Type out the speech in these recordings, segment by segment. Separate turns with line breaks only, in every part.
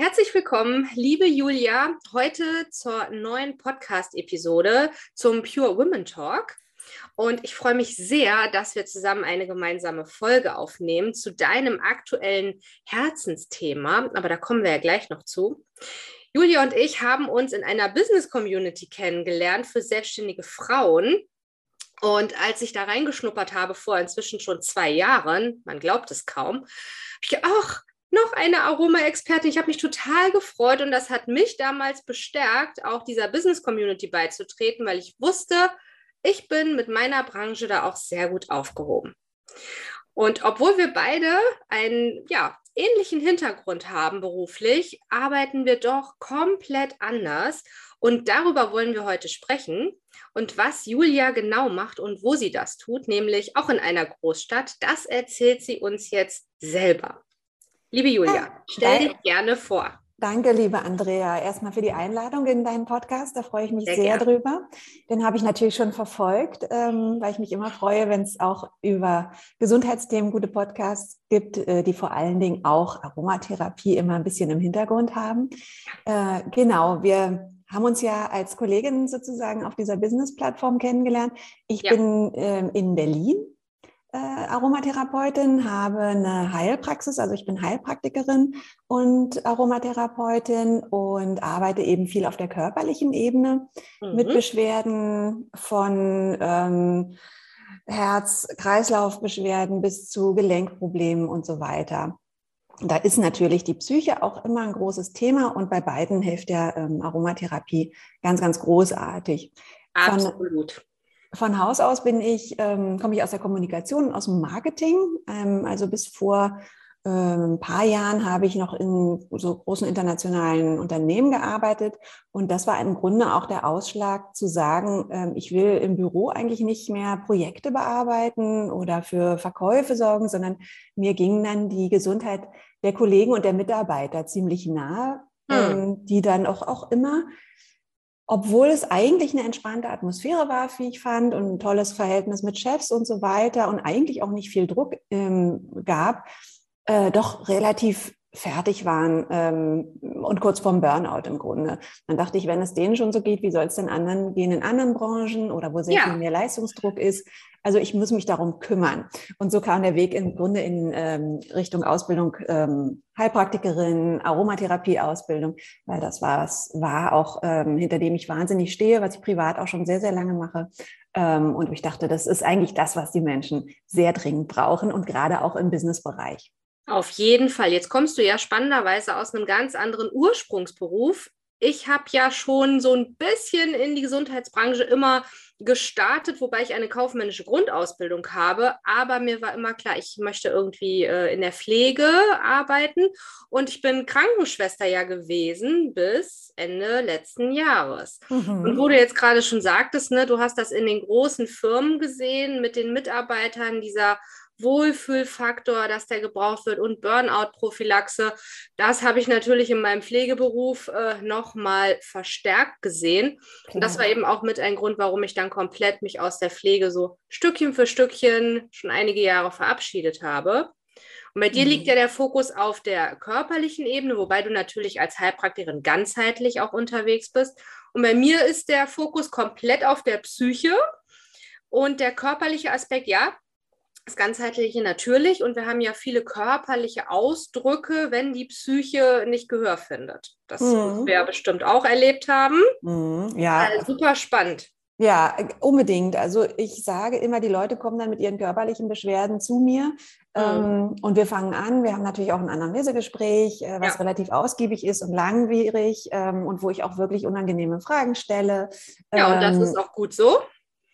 Herzlich willkommen, liebe Julia, heute zur neuen Podcast-Episode zum Pure Women Talk. Und ich freue mich sehr, dass wir zusammen eine gemeinsame Folge aufnehmen zu deinem aktuellen Herzensthema. Aber da kommen wir ja gleich noch zu. Julia und ich haben uns in einer Business Community kennengelernt für selbstständige Frauen. Und als ich da reingeschnuppert habe, vor inzwischen schon zwei Jahren, man glaubt es kaum, habe ich ach, noch eine Aroma-Expertin. Ich habe mich total gefreut und das hat mich damals bestärkt, auch dieser Business Community beizutreten, weil ich wusste, ich bin mit meiner Branche da auch sehr gut aufgehoben. Und obwohl wir beide einen ja, ähnlichen Hintergrund haben beruflich, arbeiten wir doch komplett anders. Und darüber wollen wir heute sprechen. Und was Julia genau macht und wo sie das tut, nämlich auch in einer Großstadt, das erzählt sie uns jetzt selber. Liebe Julia, stell dich gerne vor.
Danke, liebe Andrea, erstmal für die Einladung in deinen Podcast. Da freue ich mich sehr, sehr drüber. Den habe ich natürlich schon verfolgt, ähm, weil ich mich immer freue, wenn es auch über Gesundheitsthemen gute Podcasts gibt, äh, die vor allen Dingen auch Aromatherapie immer ein bisschen im Hintergrund haben. Äh, genau, wir haben uns ja als Kollegin sozusagen auf dieser Business-Plattform kennengelernt. Ich ja. bin äh, in Berlin äh, Aromatherapeutin, habe eine Heilpraxis, also ich bin Heilpraktikerin und Aromatherapeutin und arbeite eben viel auf der körperlichen Ebene mhm. mit Beschwerden von ähm, Herz-Kreislauf-Beschwerden bis zu Gelenkproblemen und so weiter. Da ist natürlich die Psyche auch immer ein großes Thema und bei beiden hilft ja ähm, Aromatherapie ganz, ganz großartig.
Absolut.
Von Haus aus bin ich, ähm, komme ich aus der Kommunikation, aus dem Marketing. Ähm, also bis vor äh, ein paar Jahren habe ich noch in so großen internationalen Unternehmen gearbeitet. Und das war im Grunde auch der Ausschlag zu sagen, ähm, ich will im Büro eigentlich nicht mehr Projekte bearbeiten oder für Verkäufe sorgen, sondern mir ging dann die Gesundheit der Kollegen und der Mitarbeiter ziemlich nahe, hm. die dann auch, auch immer obwohl es eigentlich eine entspannte Atmosphäre war, wie ich fand, und ein tolles Verhältnis mit Chefs und so weiter und eigentlich auch nicht viel Druck ähm, gab, äh, doch relativ fertig waren ähm, und kurz vorm Burnout im Grunde. Dann dachte ich, wenn es denen schon so geht, wie soll es denn anderen gehen in anderen Branchen oder wo sehr ja. viel mehr Leistungsdruck ist? Also ich muss mich darum kümmern. Und so kam der Weg im Grunde in ähm, Richtung Ausbildung ähm, Heilpraktikerin, Aromatherapie-Ausbildung, weil das war, was war auch, ähm, hinter dem ich wahnsinnig stehe, was ich privat auch schon sehr, sehr lange mache. Ähm, und ich dachte, das ist eigentlich das, was die Menschen sehr dringend brauchen und gerade auch im Businessbereich.
Auf jeden Fall. Jetzt kommst du ja spannenderweise aus einem ganz anderen Ursprungsberuf. Ich habe ja schon so ein bisschen in die Gesundheitsbranche immer gestartet, wobei ich eine kaufmännische Grundausbildung habe. Aber mir war immer klar, ich möchte irgendwie äh, in der Pflege arbeiten. Und ich bin Krankenschwester ja gewesen bis Ende letzten Jahres. Mhm. Und wo du jetzt gerade schon sagtest, ne, du hast das in den großen Firmen gesehen mit den Mitarbeitern dieser Wohlfühlfaktor, dass der gebraucht wird und Burnout-Prophylaxe. Das habe ich natürlich in meinem Pflegeberuf äh, nochmal verstärkt gesehen. Und das war eben auch mit ein Grund, warum ich dann komplett mich aus der Pflege so Stückchen für Stückchen schon einige Jahre verabschiedet habe. Und bei dir mhm. liegt ja der Fokus auf der körperlichen Ebene, wobei du natürlich als Heilpraktikerin ganzheitlich auch unterwegs bist. Und bei mir ist der Fokus komplett auf der Psyche und der körperliche Aspekt, ja, das Ganzheitliche natürlich. Und wir haben ja viele körperliche Ausdrücke, wenn die Psyche nicht Gehör findet. Das mhm. wir ja bestimmt auch erlebt haben.
Mhm, ja.
Also super spannend.
Ja, unbedingt. Also ich sage immer, die Leute kommen dann mit ihren körperlichen Beschwerden zu mir mhm. ähm, und wir fangen an. Wir haben natürlich auch ein Anamnesegespräch, äh, was ja. relativ ausgiebig ist und langwierig ähm, und wo ich auch wirklich unangenehme Fragen stelle.
Ja, und das ähm, ist auch gut so.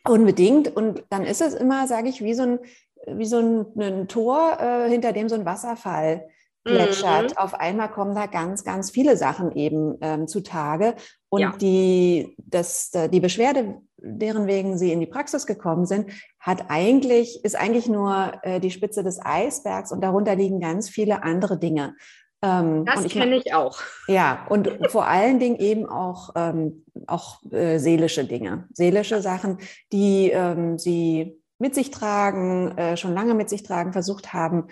Unbedingt. Und dann ist es immer, sage ich, wie so ein, wie so ein, ein Tor, äh, hinter dem so ein Wasserfall plätschert. Mhm. Auf einmal kommen da ganz, ganz viele Sachen eben ähm, zutage. Und ja. die, das, die Beschwerde, deren wegen sie in die Praxis gekommen sind, hat eigentlich, ist eigentlich nur äh, die Spitze des Eisbergs und darunter liegen ganz viele andere Dinge.
Ähm, das kenne ich auch.
Ja, und vor allen Dingen eben auch, ähm, auch äh, seelische Dinge, seelische Sachen, die ähm, sie mit sich tragen, äh, schon lange mit sich tragen, versucht haben,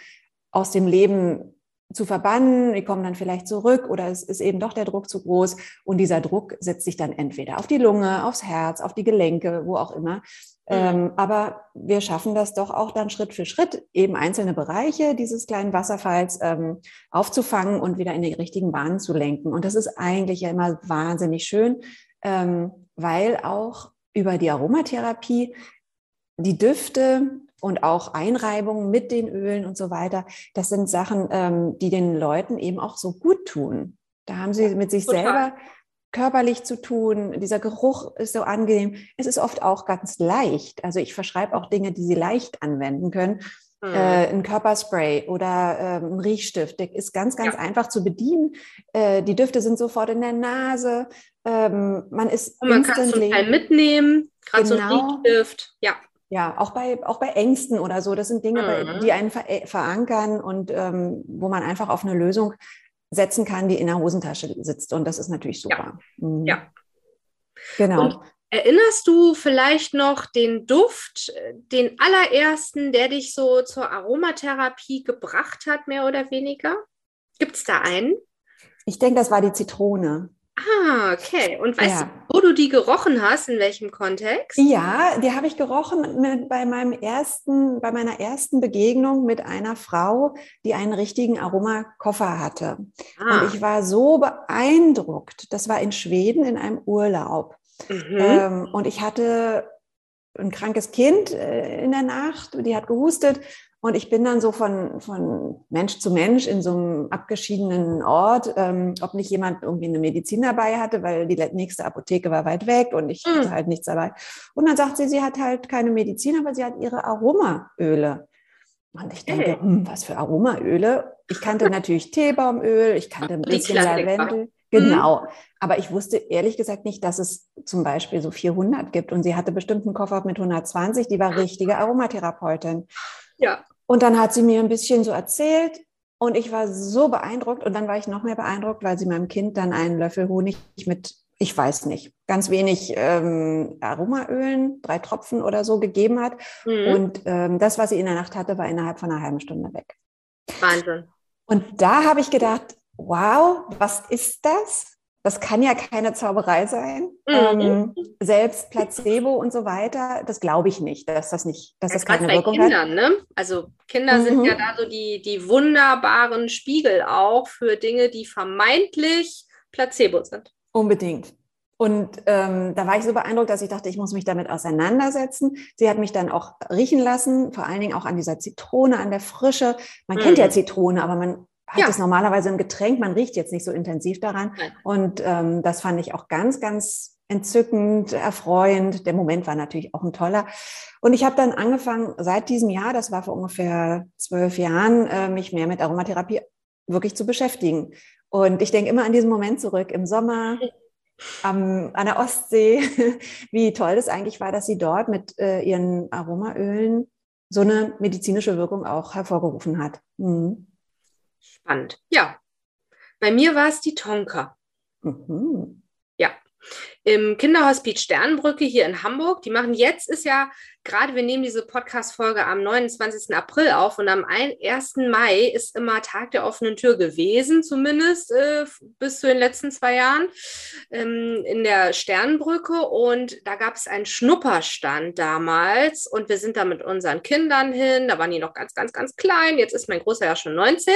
aus dem Leben zu verbannen, die kommen dann vielleicht zurück oder es ist eben doch der Druck zu groß und dieser Druck setzt sich dann entweder auf die Lunge, aufs Herz, auf die Gelenke, wo auch immer. Mhm. Ähm, aber wir schaffen das doch auch dann Schritt für Schritt, eben einzelne Bereiche dieses kleinen Wasserfalls ähm, aufzufangen und wieder in die richtigen Bahnen zu lenken. Und das ist eigentlich ja immer wahnsinnig schön, ähm, weil auch über die Aromatherapie die Düfte und auch Einreibungen mit den Ölen und so weiter, das sind Sachen, ähm, die den Leuten eben auch so gut tun. Da haben sie mit sich Total. selber körperlich zu tun. Dieser Geruch ist so angenehm. Es ist oft auch ganz leicht. Also ich verschreibe auch Dinge, die sie leicht anwenden können. Mhm. Äh, ein Körperspray oder äh, ein Riechstift, der ist ganz, ganz ja. einfach zu bedienen. Äh, die Düfte sind sofort in der Nase. Ähm, man ist
Und man kann es zum Teil mitnehmen, gerade genau. so ein genau. Riechstift. Ja.
Ja, auch bei, auch bei Ängsten oder so. Das sind Dinge, mhm. die einen ver äh, verankern und ähm, wo man einfach auf eine Lösung setzen kann, die in der Hosentasche sitzt. Und das ist natürlich super.
Ja. Mhm. ja. Genau. Und erinnerst du vielleicht noch den Duft, den allerersten, der dich so zur Aromatherapie gebracht hat, mehr oder weniger? Gibt es da einen?
Ich denke, das war die Zitrone.
Ah, okay. Und weißt ja. du, wo du die gerochen hast, in welchem Kontext?
Ja, die habe ich gerochen mit, bei meinem ersten, bei meiner ersten Begegnung mit einer Frau, die einen richtigen Aromakoffer hatte. Ah. Und ich war so beeindruckt. Das war in Schweden in einem Urlaub. Mhm. Ähm, und ich hatte ein krankes Kind äh, in der Nacht, die hat gehustet und ich bin dann so von, von Mensch zu Mensch in so einem abgeschiedenen Ort, ähm, ob nicht jemand irgendwie eine Medizin dabei hatte, weil die nächste Apotheke war weit weg und ich hatte mhm. halt nichts dabei. Und dann sagt sie, sie hat halt keine Medizin, aber sie hat ihre Aromaöle. Und ich denke, hm, was für Aromaöle? Ich kannte natürlich Teebaumöl, ich kannte ein bisschen Lavendel. Genau. Mhm. Aber ich wusste ehrlich gesagt nicht, dass es zum Beispiel so 400 gibt. Und sie hatte bestimmt einen Koffer mit 120, die war richtige Aromatherapeutin.
Ja.
Und dann hat sie mir ein bisschen so erzählt und ich war so beeindruckt und dann war ich noch mehr beeindruckt, weil sie meinem Kind dann einen Löffel Honig mit, ich weiß nicht, ganz wenig ähm, Aromaölen, drei Tropfen oder so gegeben hat. Mhm. Und ähm, das, was sie in der Nacht hatte, war innerhalb von einer halben Stunde weg.
Wahnsinn.
Und da habe ich gedacht, wow, was ist das? Das kann ja keine Zauberei sein. Mhm. Ähm, selbst Placebo und so weiter, das glaube ich nicht, dass das nicht, dass das, das keine bei Wirkung
Kindern,
hat.
Ne? Also Kinder mhm. sind ja da so die, die wunderbaren Spiegel auch für Dinge, die vermeintlich Placebo sind.
Unbedingt. Und ähm, da war ich so beeindruckt, dass ich dachte, ich muss mich damit auseinandersetzen. Sie hat mich dann auch riechen lassen, vor allen Dingen auch an dieser Zitrone, an der Frische. Man mhm. kennt ja Zitrone, aber man hat ja. es normalerweise im Getränk, man riecht jetzt nicht so intensiv daran. Nein. Und ähm, das fand ich auch ganz, ganz entzückend, erfreuend. Der Moment war natürlich auch ein toller. Und ich habe dann angefangen, seit diesem Jahr, das war vor ungefähr zwölf Jahren, äh, mich mehr mit Aromatherapie wirklich zu beschäftigen. Und ich denke immer an diesen Moment zurück im Sommer. Am, an der Ostsee, wie toll das eigentlich war, dass sie dort mit äh, ihren Aromaölen so eine medizinische Wirkung auch hervorgerufen hat. Mhm.
Spannend. Ja. Bei mir war es die Tonka. Mhm. Ja. Im Kinderhospiz Sternbrücke hier in Hamburg. Die machen jetzt ist ja gerade, wir nehmen diese Podcast-Folge am 29. April auf und am 1. Mai ist immer Tag der offenen Tür gewesen, zumindest äh, bis zu den letzten zwei Jahren ähm, in der Sternbrücke. Und da gab es einen Schnupperstand damals und wir sind da mit unseren Kindern hin. Da waren die noch ganz, ganz, ganz klein. Jetzt ist mein Großer ja schon 19.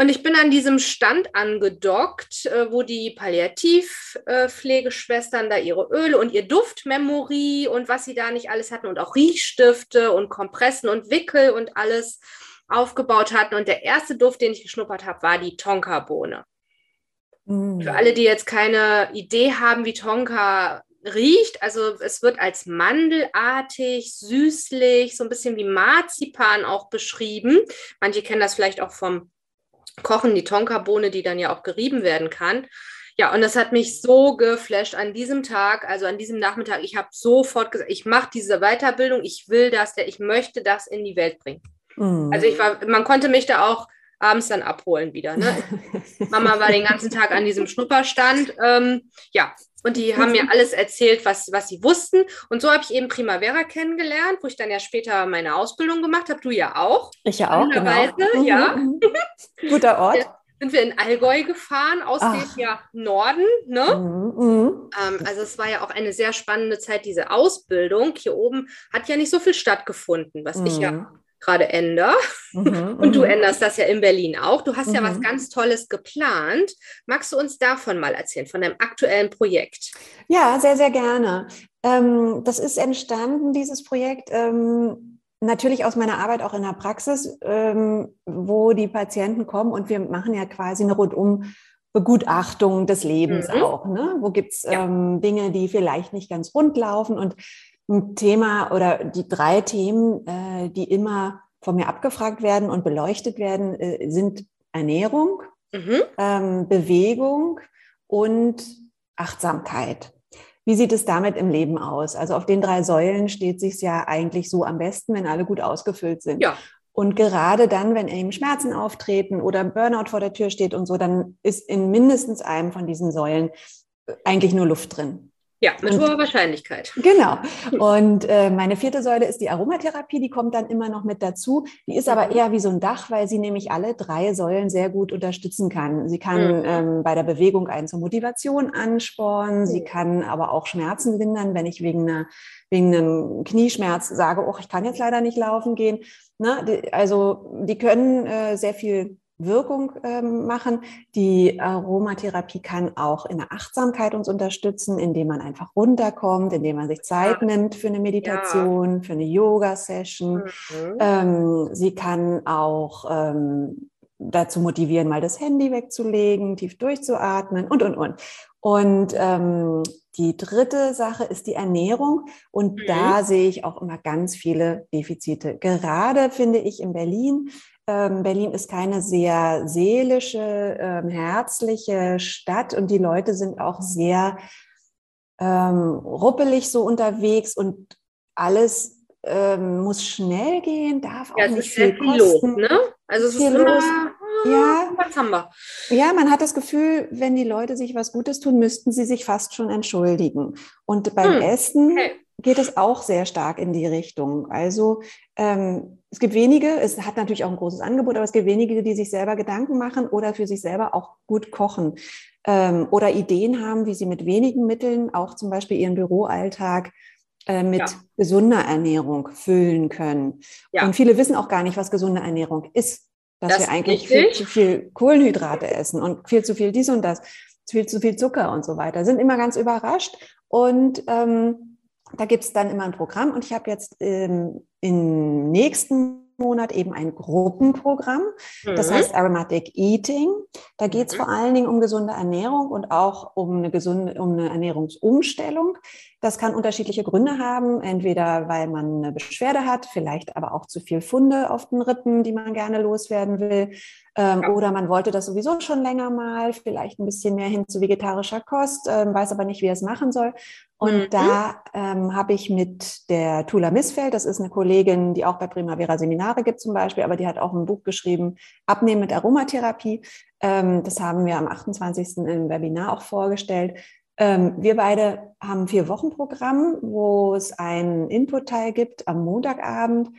Und ich bin an diesem Stand angedockt, äh, wo die Palliativpflegeschwestern da ihre Öle und ihr Duftmemory und was sie da nicht alles hatten und auch Riechstifte und Kompressen und Wickel und alles aufgebaut hatten. Und der erste Duft, den ich geschnuppert habe, war die Tonkabohne. Mm. Für alle, die jetzt keine Idee haben, wie Tonka riecht, also es wird als mandelartig, süßlich, so ein bisschen wie Marzipan auch beschrieben. Manche kennen das vielleicht auch vom kochen, die Tonkabohne, die dann ja auch gerieben werden kann. Ja, und das hat mich so geflasht an diesem Tag, also an diesem Nachmittag. Ich habe sofort gesagt, ich mache diese Weiterbildung, ich will das, ich möchte das in die Welt bringen. Mhm. Also ich war, man konnte mich da auch abends dann abholen wieder. Ne? Mama war den ganzen Tag an diesem Schnupperstand. Ähm, ja, und die haben mir alles erzählt, was, was sie wussten. Und so habe ich eben Primavera kennengelernt, wo ich dann ja später meine Ausbildung gemacht habe. Du ja auch.
Ich ja auch. Genau.
Ja. Mhm.
Guter Ort. Ja,
sind wir in Allgäu gefahren, aus Ach. dem ja Norden. Ne? Mhm, mhm. Ähm, also es war ja auch eine sehr spannende Zeit, diese Ausbildung. Hier oben hat ja nicht so viel stattgefunden, was mhm. ich ja mhm gerade ändere. Mhm, und du mhm. änderst das ja in Berlin auch. Du hast mhm. ja was mhm. ganz Tolles geplant. Magst du uns davon mal erzählen, von deinem aktuellen Projekt?
Ja, sehr, sehr gerne. Ähm, das ist entstanden, dieses Projekt. Ähm, natürlich aus meiner Arbeit auch in der Praxis, ähm, wo die Patienten kommen und wir machen ja quasi eine rundum Begutachtung des Lebens mhm. auch. Ne? Wo gibt es ja. ähm, Dinge, die vielleicht nicht ganz rund laufen? Und ein Thema oder die drei Themen, äh, die immer von mir abgefragt werden und beleuchtet werden, äh, sind Ernährung, mhm. ähm, Bewegung und Achtsamkeit. Wie sieht es damit im Leben aus? Also auf den drei Säulen steht sich ja eigentlich so am besten, wenn alle gut ausgefüllt sind. Ja. Und gerade dann, wenn eben Schmerzen auftreten oder Burnout vor der Tür steht und so, dann ist in mindestens einem von diesen Säulen eigentlich nur Luft drin.
Ja, mit und, hoher Wahrscheinlichkeit.
Genau. Und äh, meine vierte Säule ist die Aromatherapie, die kommt dann immer noch mit dazu. Die ist aber mhm. eher wie so ein Dach, weil sie nämlich alle drei Säulen sehr gut unterstützen kann. Sie kann mhm. ähm, bei der Bewegung einen zur Motivation anspornen, sie kann aber auch Schmerzen lindern, wenn ich wegen, einer, wegen einem Knieschmerz sage, oh, ich kann jetzt leider nicht laufen gehen. Na, die, also die können äh, sehr viel Wirkung ähm, machen. Die Aromatherapie kann auch in der Achtsamkeit uns unterstützen, indem man einfach runterkommt, indem man sich Zeit ja. nimmt für eine Meditation, ja. für eine Yoga-Session. Mhm. Ähm, sie kann auch ähm, dazu motivieren, mal das Handy wegzulegen, tief durchzuatmen und, und, und. Und ähm, die dritte Sache ist die Ernährung. Und mhm. da sehe ich auch immer ganz viele Defizite. Gerade finde ich in Berlin Berlin ist keine sehr seelische, ähm, herzliche Stadt und die Leute sind auch sehr ähm, ruppelig so unterwegs und alles ähm, muss schnell gehen, darf auch ja, nicht viel kosten.
Los, ne? Also es ist immer, los.
Ja, was haben wir? Ja, man hat das Gefühl, wenn die Leute sich was Gutes tun, müssten sie sich fast schon entschuldigen. Und beim hm, Essen okay. geht es auch sehr stark in die Richtung. Also ähm, es gibt wenige, es hat natürlich auch ein großes Angebot, aber es gibt wenige, die sich selber Gedanken machen oder für sich selber auch gut kochen ähm, oder Ideen haben, wie sie mit wenigen Mitteln auch zum Beispiel ihren Büroalltag äh, mit ja. gesunder Ernährung füllen können. Ja. Und viele wissen auch gar nicht, was gesunde Ernährung ist. Dass das wir eigentlich viel zu viel Kohlenhydrate essen und viel zu viel dies und das, viel zu viel Zucker und so weiter. Sind immer ganz überrascht. Und ähm, da gibt es dann immer ein Programm. Und ich habe jetzt ähm, im nächsten Monat eben ein Gruppenprogramm. Das mhm. heißt Aromatic Eating. Da geht es mhm. vor allen Dingen um gesunde Ernährung und auch um eine gesunde, um eine Ernährungsumstellung. Das kann unterschiedliche Gründe haben. Entweder weil man eine Beschwerde hat, vielleicht aber auch zu viel Funde auf den Rippen, die man gerne loswerden will. Ähm, ja. Oder man wollte das sowieso schon länger mal, vielleicht ein bisschen mehr hin zu vegetarischer Kost, ähm, weiß aber nicht, wie er es machen soll. Und mhm. da ähm, habe ich mit der Tula Missfeld, das ist eine Kollegin, die auch bei Primavera Seminare gibt zum Beispiel, aber die hat auch ein Buch geschrieben, Abnehmen mit Aromatherapie. Ähm, das haben wir am 28. im Webinar auch vorgestellt. Ähm, wir beide haben vier Wochen Programm, wo es einen Input-Teil gibt am Montagabend,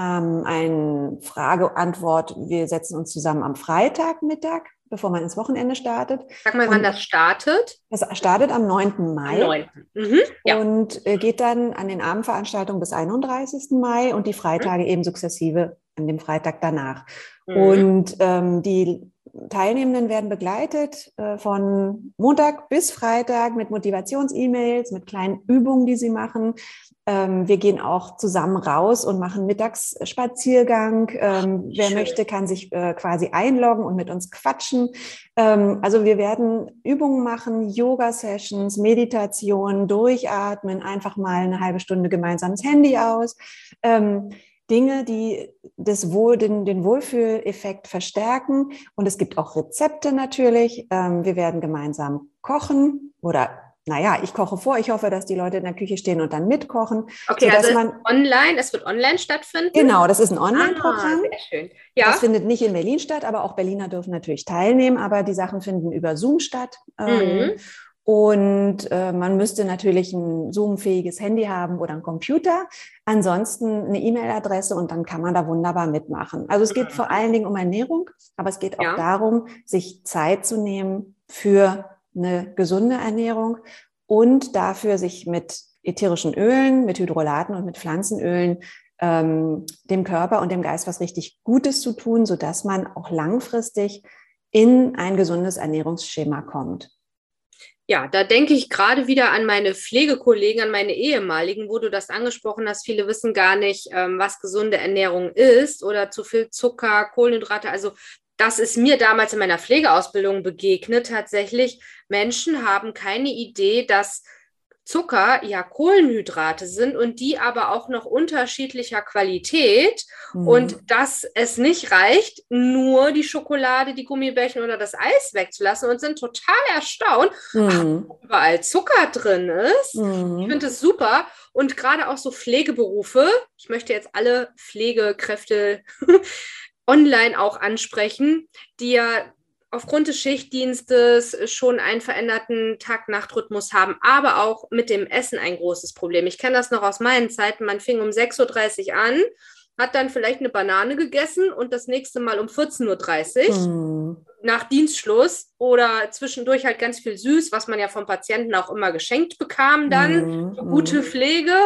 ähm, ein Frage-Antwort. Wir setzen uns zusammen am Freitagmittag, bevor man ins Wochenende startet.
Sag mal, wann das startet?
Das startet am 9. Mai.
Am 9. Mhm, ja.
Und äh, geht dann an den Abendveranstaltungen bis 31. Mai und die Freitage mhm. eben sukzessive an dem Freitag danach. Mhm. Und ähm, die Teilnehmenden werden begleitet äh, von Montag bis Freitag mit Motivations-E-Mails, mit kleinen Übungen, die sie machen. Ähm, wir gehen auch zusammen raus und machen Mittagsspaziergang. Ähm, wer möchte, kann sich äh, quasi einloggen und mit uns quatschen. Ähm, also wir werden Übungen machen, Yoga-Sessions, Meditation, durchatmen, einfach mal eine halbe Stunde gemeinsames Handy aus. Dinge, die das Wohl, den, den Wohlfühleffekt verstärken. Und es gibt auch Rezepte natürlich. Ähm, wir werden gemeinsam kochen oder naja, ich koche vor. Ich hoffe, dass die Leute in der Küche stehen und dann mitkochen.
Okay, also man, online, es wird online stattfinden?
Genau, das ist ein Online-Programm. Ah,
sehr schön. Ja.
Das findet nicht in Berlin statt, aber auch Berliner dürfen natürlich teilnehmen, aber die Sachen finden über Zoom statt. Ähm, mhm. Und äh, man müsste natürlich ein Zoom-fähiges Handy haben oder einen Computer. Ansonsten eine E-Mail-Adresse und dann kann man da wunderbar mitmachen. Also es geht mhm. vor allen Dingen um Ernährung, aber es geht auch ja. darum, sich Zeit zu nehmen für eine gesunde Ernährung und dafür sich mit ätherischen Ölen, mit Hydrolaten und mit Pflanzenölen ähm, dem Körper und dem Geist was richtig Gutes zu tun, sodass man auch langfristig in ein gesundes Ernährungsschema kommt.
Ja, da denke ich gerade wieder an meine Pflegekollegen, an meine ehemaligen, wo du das angesprochen hast. Viele wissen gar nicht, ähm, was gesunde Ernährung ist oder zu viel Zucker, Kohlenhydrate. Also das ist mir damals in meiner Pflegeausbildung begegnet. Tatsächlich, Menschen haben keine Idee, dass Zucker ja Kohlenhydrate sind und die aber auch noch unterschiedlicher Qualität mhm. und dass es nicht reicht, nur die Schokolade, die Gummibärchen oder das Eis wegzulassen und sind total erstaunt, mhm. ach, überall Zucker drin ist. Mhm. Ich finde es super und gerade auch so Pflegeberufe. Ich möchte jetzt alle Pflegekräfte online auch ansprechen, die ja aufgrund des Schichtdienstes schon einen veränderten Tag-Nacht-Rhythmus haben, aber auch mit dem Essen ein großes Problem. Ich kenne das noch aus meinen Zeiten. Man fing um 6.30 Uhr an, hat dann vielleicht eine Banane gegessen und das nächste Mal um 14.30 Uhr hm. nach Dienstschluss oder zwischendurch halt ganz viel süß, was man ja vom Patienten auch immer geschenkt bekam dann. Hm. Gute Pflege.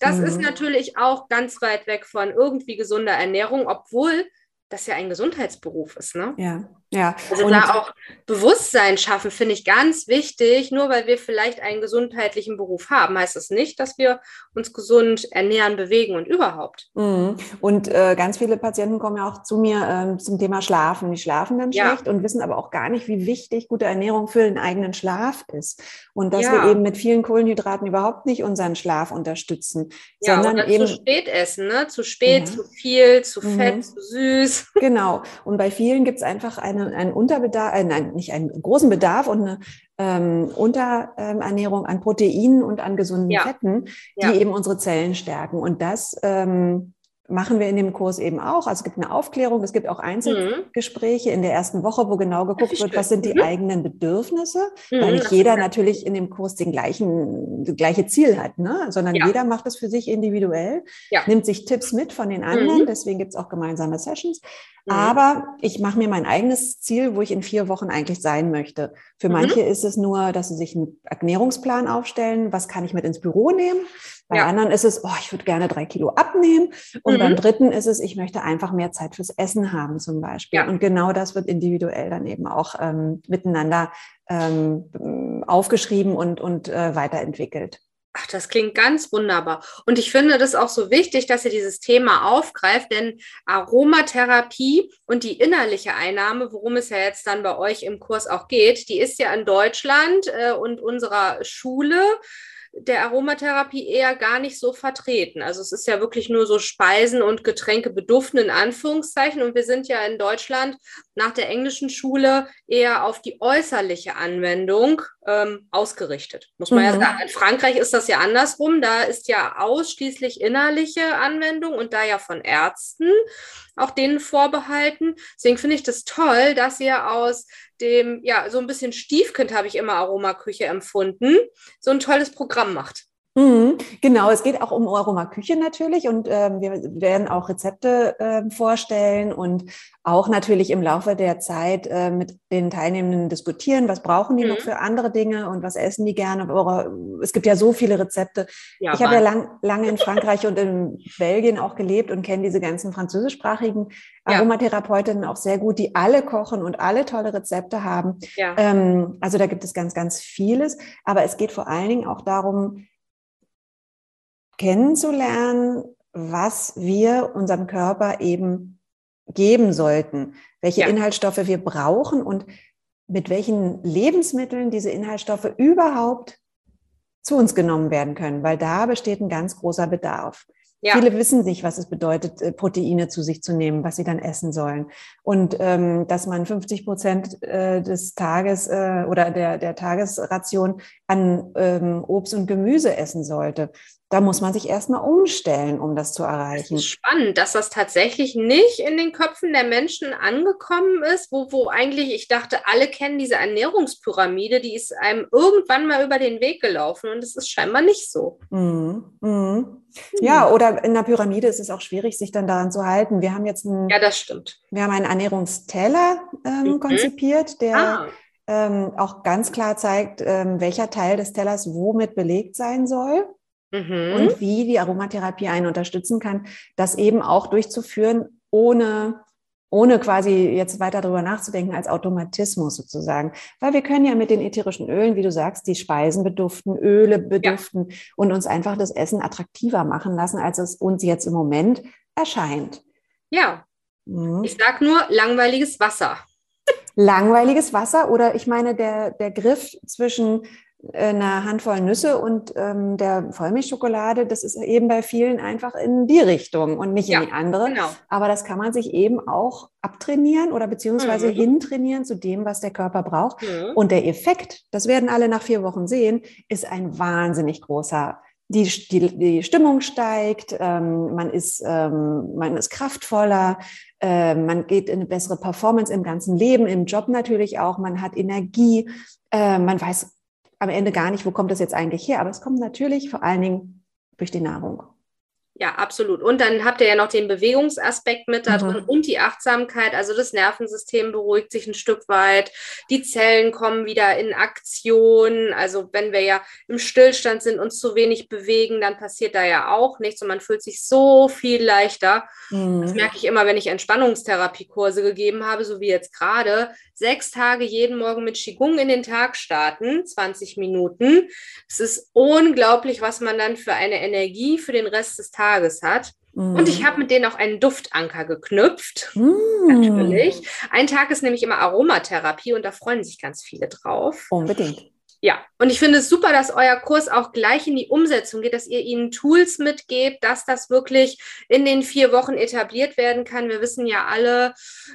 Das hm. ist natürlich auch ganz weit weg von irgendwie gesunder Ernährung, obwohl das ja ein Gesundheitsberuf ist. Ne?
Ja, ja.
Also und da auch Bewusstsein schaffen, finde ich ganz wichtig. Nur weil wir vielleicht einen gesundheitlichen Beruf haben, heißt das nicht, dass wir uns gesund ernähren, bewegen und überhaupt.
Mhm. Und äh, ganz viele Patienten kommen ja auch zu mir äh, zum Thema Schlafen. Die schlafen dann schlecht ja. und wissen aber auch gar nicht, wie wichtig gute Ernährung für den eigenen Schlaf ist. Und dass ja. wir eben mit vielen Kohlenhydraten überhaupt nicht unseren Schlaf unterstützen,
ja, sondern eben zu spät essen, ne? Zu spät, zu viel, zu fett, mhm. zu süß.
Genau. Und bei vielen gibt es einfach eine eine, einen Unterbedarf, äh, nein, nicht einen großen Bedarf und eine ähm, Unterernährung an Proteinen und an gesunden ja. Fetten, die ja. eben unsere Zellen stärken. Und das ähm, machen wir in dem Kurs eben auch. Also es gibt eine Aufklärung, es gibt auch Einzelgespräche mhm. in der ersten Woche, wo genau geguckt wird, was sind die mhm. eigenen Bedürfnisse, mhm. weil nicht jeder natürlich in dem Kurs den gleichen, das gleiche Ziel hat, ne? sondern ja. jeder macht es für sich individuell, ja. nimmt sich Tipps mit von den anderen, mhm. deswegen gibt es auch gemeinsame Sessions. Mhm. Aber ich mache mir mein eigenes Ziel, wo ich in vier Wochen eigentlich sein möchte. Für mhm. manche ist es nur, dass sie sich einen Ernährungsplan aufstellen, was kann ich mit ins Büro nehmen. Bei ja. anderen ist es, oh, ich würde gerne drei Kilo abnehmen. Und mhm. beim dritten ist es, ich möchte einfach mehr Zeit fürs Essen haben zum Beispiel. Ja. Und genau das wird individuell dann eben auch ähm, miteinander ähm, aufgeschrieben und, und äh, weiterentwickelt.
Ach, das klingt ganz wunderbar. Und ich finde das auch so wichtig, dass ihr dieses Thema aufgreift, denn Aromatherapie und die innerliche Einnahme, worum es ja jetzt dann bei euch im Kurs auch geht, die ist ja in Deutschland äh, und unserer Schule der Aromatherapie eher gar nicht so vertreten. Also es ist ja wirklich nur so Speisen und Getränke beduften in Anführungszeichen. Und wir sind ja in Deutschland nach der englischen Schule eher auf die äußerliche Anwendung ähm, ausgerichtet, muss man mhm. ja sagen. In Frankreich ist das ja andersrum. Da ist ja ausschließlich innerliche Anwendung und da ja von Ärzten auch denen vorbehalten. Deswegen finde ich das toll, dass ihr aus dem, ja, so ein bisschen Stiefkind habe ich immer Aromaküche empfunden, so ein tolles Programm macht.
Mhm, genau, es geht auch um Aromaküche natürlich und ähm, wir werden auch Rezepte äh, vorstellen und auch natürlich im Laufe der Zeit äh, mit den Teilnehmenden diskutieren, was brauchen die mhm. noch für andere Dinge und was essen die gerne. Es gibt ja so viele Rezepte. Ja, ich habe ja lang, lange in Frankreich und in Belgien auch gelebt und kenne diese ganzen französischsprachigen ja. Aromatherapeutinnen auch sehr gut, die alle kochen und alle tolle Rezepte haben. Ja. Ähm, also da gibt es ganz, ganz vieles. Aber es geht vor allen Dingen auch darum, kennenzulernen, was wir unserem Körper eben geben sollten, welche ja. Inhaltsstoffe wir brauchen und mit welchen Lebensmitteln diese Inhaltsstoffe überhaupt zu uns genommen werden können, weil da besteht ein ganz großer Bedarf. Ja. Viele wissen nicht, was es bedeutet, äh, Proteine zu sich zu nehmen, was sie dann essen sollen. Und ähm, dass man 50 Prozent äh, des Tages äh, oder der, der Tagesration an ähm, Obst und Gemüse essen sollte. Da muss man sich erstmal umstellen, um das zu erreichen.
Das ist spannend, dass das tatsächlich nicht in den Köpfen der Menschen angekommen ist, wo, wo eigentlich, ich dachte, alle kennen diese Ernährungspyramide, die ist einem irgendwann mal über den Weg gelaufen und es ist scheinbar nicht so. Mhm.
Mhm. Ja, oder in der Pyramide ist es auch schwierig, sich dann daran zu halten. Wir haben jetzt einen,
ja, das stimmt.
Wir haben einen Ernährungsteller ähm, mhm. konzipiert, der ah. ähm, auch ganz klar zeigt, ähm, welcher Teil des Tellers womit belegt sein soll mhm. und wie die Aromatherapie einen unterstützen kann, das eben auch durchzuführen, ohne ohne quasi jetzt weiter darüber nachzudenken als Automatismus sozusagen. Weil wir können ja mit den ätherischen Ölen, wie du sagst, die Speisen beduften, Öle beduften ja. und uns einfach das Essen attraktiver machen lassen, als es uns jetzt im Moment erscheint.
Ja. Mhm. Ich sag nur langweiliges Wasser.
Langweiliges Wasser oder ich meine der, der Griff zwischen eine Handvoll Nüsse und ähm, der Vollmilchschokolade, das ist eben bei vielen einfach in die Richtung und nicht ja, in die andere. Genau. Aber das kann man sich eben auch abtrainieren oder beziehungsweise mhm. hintrainieren zu dem, was der Körper braucht. Mhm. Und der Effekt, das werden alle nach vier Wochen sehen, ist ein wahnsinnig großer. Die, die, die Stimmung steigt, ähm, man, ist, ähm, man ist kraftvoller, äh, man geht in eine bessere Performance im ganzen Leben, im Job natürlich auch, man hat Energie, äh, man weiß am Ende gar nicht, wo kommt das jetzt eigentlich her, aber es kommt natürlich vor allen Dingen durch die Nahrung.
Ja, absolut. Und dann habt ihr ja noch den Bewegungsaspekt mit da drin mhm. und die Achtsamkeit. Also das Nervensystem beruhigt sich ein Stück weit. Die Zellen kommen wieder in Aktion. Also wenn wir ja im Stillstand sind, uns zu wenig bewegen, dann passiert da ja auch nichts und man fühlt sich so viel leichter. Mhm. Das merke ich immer, wenn ich Entspannungstherapiekurse gegeben habe, so wie jetzt gerade. Sechs Tage jeden Morgen mit Qigong in den Tag starten, 20 Minuten. Es ist unglaublich, was man dann für eine Energie für den Rest des Tages Tages hat. Mhm. Und ich habe mit denen auch einen Duftanker geknüpft. Mhm. Natürlich. Ein Tag ist nämlich immer Aromatherapie und da freuen sich ganz viele drauf.
Unbedingt.
Ja, und ich finde es super, dass euer Kurs auch gleich in die Umsetzung geht, dass ihr ihnen Tools mitgebt, dass das wirklich in den vier Wochen etabliert werden kann. Wir wissen ja alle,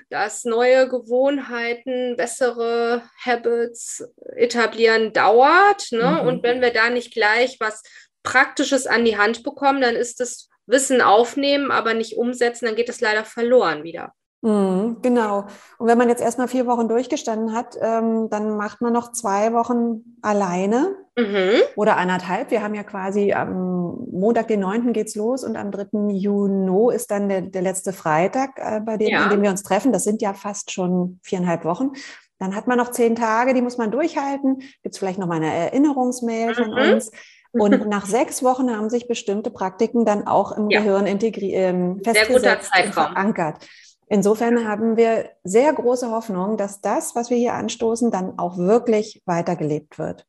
dass neue Gewohnheiten, bessere Habits etablieren dauert. Ne? Mhm. Und wenn wir da nicht gleich was Praktisches an die Hand bekommen, dann ist das Wissen aufnehmen, aber nicht umsetzen, dann geht es leider verloren wieder.
Mhm, genau. Und wenn man jetzt erstmal vier Wochen durchgestanden hat, ähm, dann macht man noch zwei Wochen alleine mhm. oder anderthalb. Wir haben ja quasi am Montag, den 9. geht's los und am 3. Juni ist dann der, der letzte Freitag, äh, bei dem, ja. an dem wir uns treffen. Das sind ja fast schon viereinhalb Wochen. Dann hat man noch zehn Tage, die muss man durchhalten. Gibt es vielleicht noch mal eine Erinnerungsmail mhm. von uns. Und nach sechs Wochen haben sich bestimmte Praktiken dann auch im ja. Gehirn integriert, ähm, festgesetzt und verankert. Insofern haben wir sehr große Hoffnung, dass das, was wir hier anstoßen, dann auch wirklich weitergelebt wird.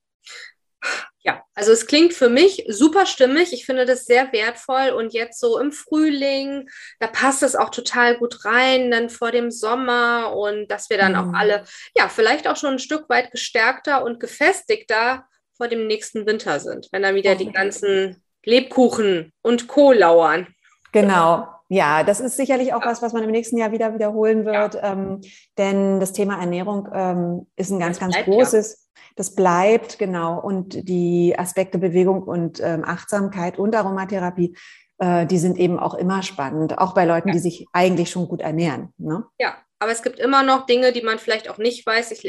Ja, also es klingt für mich super stimmig. Ich finde das sehr wertvoll und jetzt so im Frühling, da passt es auch total gut rein, dann vor dem Sommer und dass wir dann mhm. auch alle, ja, vielleicht auch schon ein Stück weit gestärkter und gefestigter vor dem nächsten Winter sind, wenn dann wieder die ganzen Lebkuchen und Co. lauern.
Genau. ja, das ist sicherlich auch ja. was, was man im nächsten Jahr wieder wiederholen wird, ja. ähm, denn das Thema Ernährung ähm, ist ein ganz, ganz großes. Ja. Das bleibt, genau. Und die Aspekte Bewegung und ähm, Achtsamkeit und Aromatherapie, äh, die sind eben auch immer spannend, auch bei Leuten, die sich eigentlich schon gut ernähren. Ne?
Ja, aber es gibt immer noch Dinge, die man vielleicht auch nicht weiß. Ich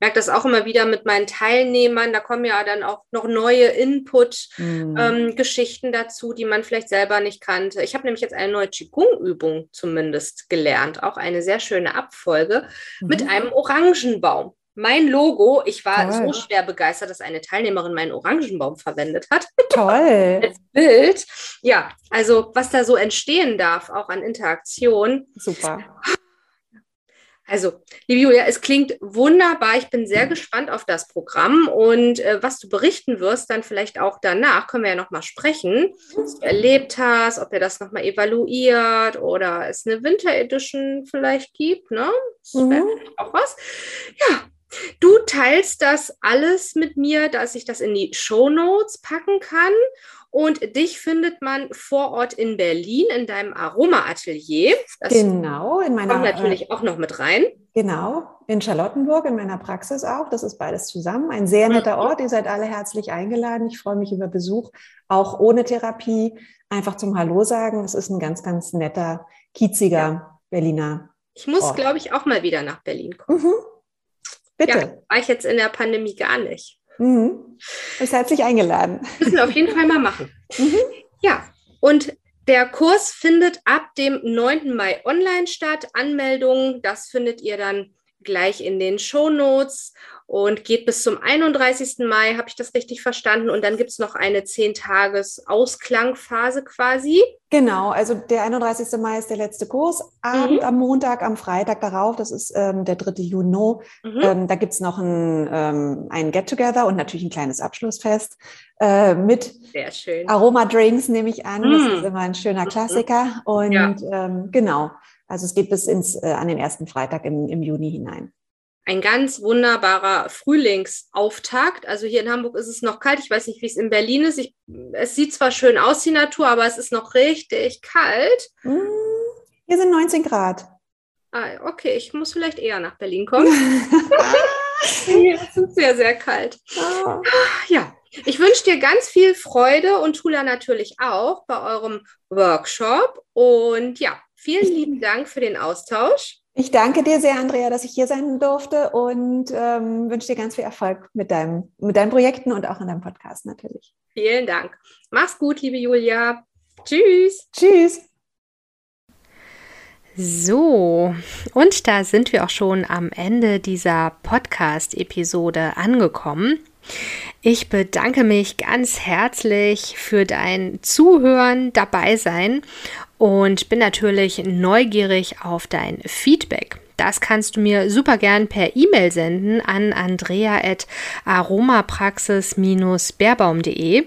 merke das auch immer wieder mit meinen Teilnehmern. Da kommen ja dann auch noch neue Input-Geschichten mhm. ähm, dazu, die man vielleicht selber nicht kannte. Ich habe nämlich jetzt eine neue Qigong-Übung zumindest gelernt, auch eine sehr schöne Abfolge mhm. mit einem Orangenbaum. Mein Logo, ich war Toll. so schwer begeistert, dass eine Teilnehmerin meinen Orangenbaum verwendet hat.
Toll.
Als Bild. Ja, also was da so entstehen darf, auch an Interaktion.
Super.
Also, liebe Julia, es klingt wunderbar. Ich bin sehr gespannt auf das Programm und äh, was du berichten wirst, dann vielleicht auch danach, können wir ja nochmal sprechen, was du erlebt hast, ob ihr das nochmal evaluiert oder es eine Winter Edition vielleicht gibt. Ne? Das mhm. auch was. Ja, Du teilst das alles mit mir, dass ich das in die Show Notes packen kann. Und dich findet man vor Ort in Berlin in deinem Aroma-Atelier.
Genau, in meiner.
Kommt natürlich äh, auch noch mit rein.
Genau, in Charlottenburg, in meiner Praxis auch. Das ist beides zusammen. Ein sehr netter mhm. Ort. Ihr seid alle herzlich eingeladen. Ich freue mich über Besuch, auch ohne Therapie. Einfach zum Hallo sagen. Es ist ein ganz, ganz netter, kieziger ja. Berliner.
Ich muss, glaube ich, auch mal wieder nach Berlin kommen. Mhm.
Bitte.
Ja, war ich jetzt in der Pandemie gar nicht.
Mhm. Ist herzlich eingeladen.
Müssen wir auf jeden Fall mal machen. Mhm. Ja, und der Kurs findet ab dem 9. Mai online statt. Anmeldungen, das findet ihr dann gleich in den Show Notes und geht bis zum 31. Mai, habe ich das richtig verstanden? Und dann gibt es noch eine 10-Tages-Ausklangphase quasi.
Genau, also der 31. Mai ist der letzte Kurs. Abend mhm. am Montag, am Freitag darauf, das ist ähm, der 3. Juni, mhm. ähm, da gibt es noch ein, ähm, ein Get-Together und natürlich ein kleines Abschlussfest äh, mit Aroma-Drinks, nehme ich an. Mhm. Das ist immer ein schöner mhm. Klassiker. Und ja. Ähm, genau, also es geht bis ins, äh, an den ersten Freitag im, im Juni hinein
ein ganz wunderbarer Frühlingsauftakt. Also hier in Hamburg ist es noch kalt. Ich weiß nicht, wie es in Berlin ist. Ich, es sieht zwar schön aus, die Natur, aber es ist noch richtig kalt.
Hm, hier sind 19 Grad.
Ah, okay, ich muss vielleicht eher nach Berlin kommen. hier ist es sehr, sehr kalt. Ah. Ja, ich wünsche dir ganz viel Freude und Tula natürlich auch bei eurem Workshop. Und ja, vielen lieben Dank für den Austausch.
Ich danke dir sehr, Andrea, dass ich hier sein durfte und ähm, wünsche dir ganz viel Erfolg mit, deinem, mit deinen Projekten und auch in deinem Podcast natürlich.
Vielen Dank. Mach's gut, liebe Julia. Tschüss.
Tschüss.
So, und da sind wir auch schon am Ende dieser Podcast-Episode angekommen. Ich bedanke mich ganz herzlich für dein Zuhören, dabei sein und bin natürlich neugierig auf dein Feedback. Das kannst du mir super gern per E-Mail senden an andrea.aromapraxis-beerbaum.de.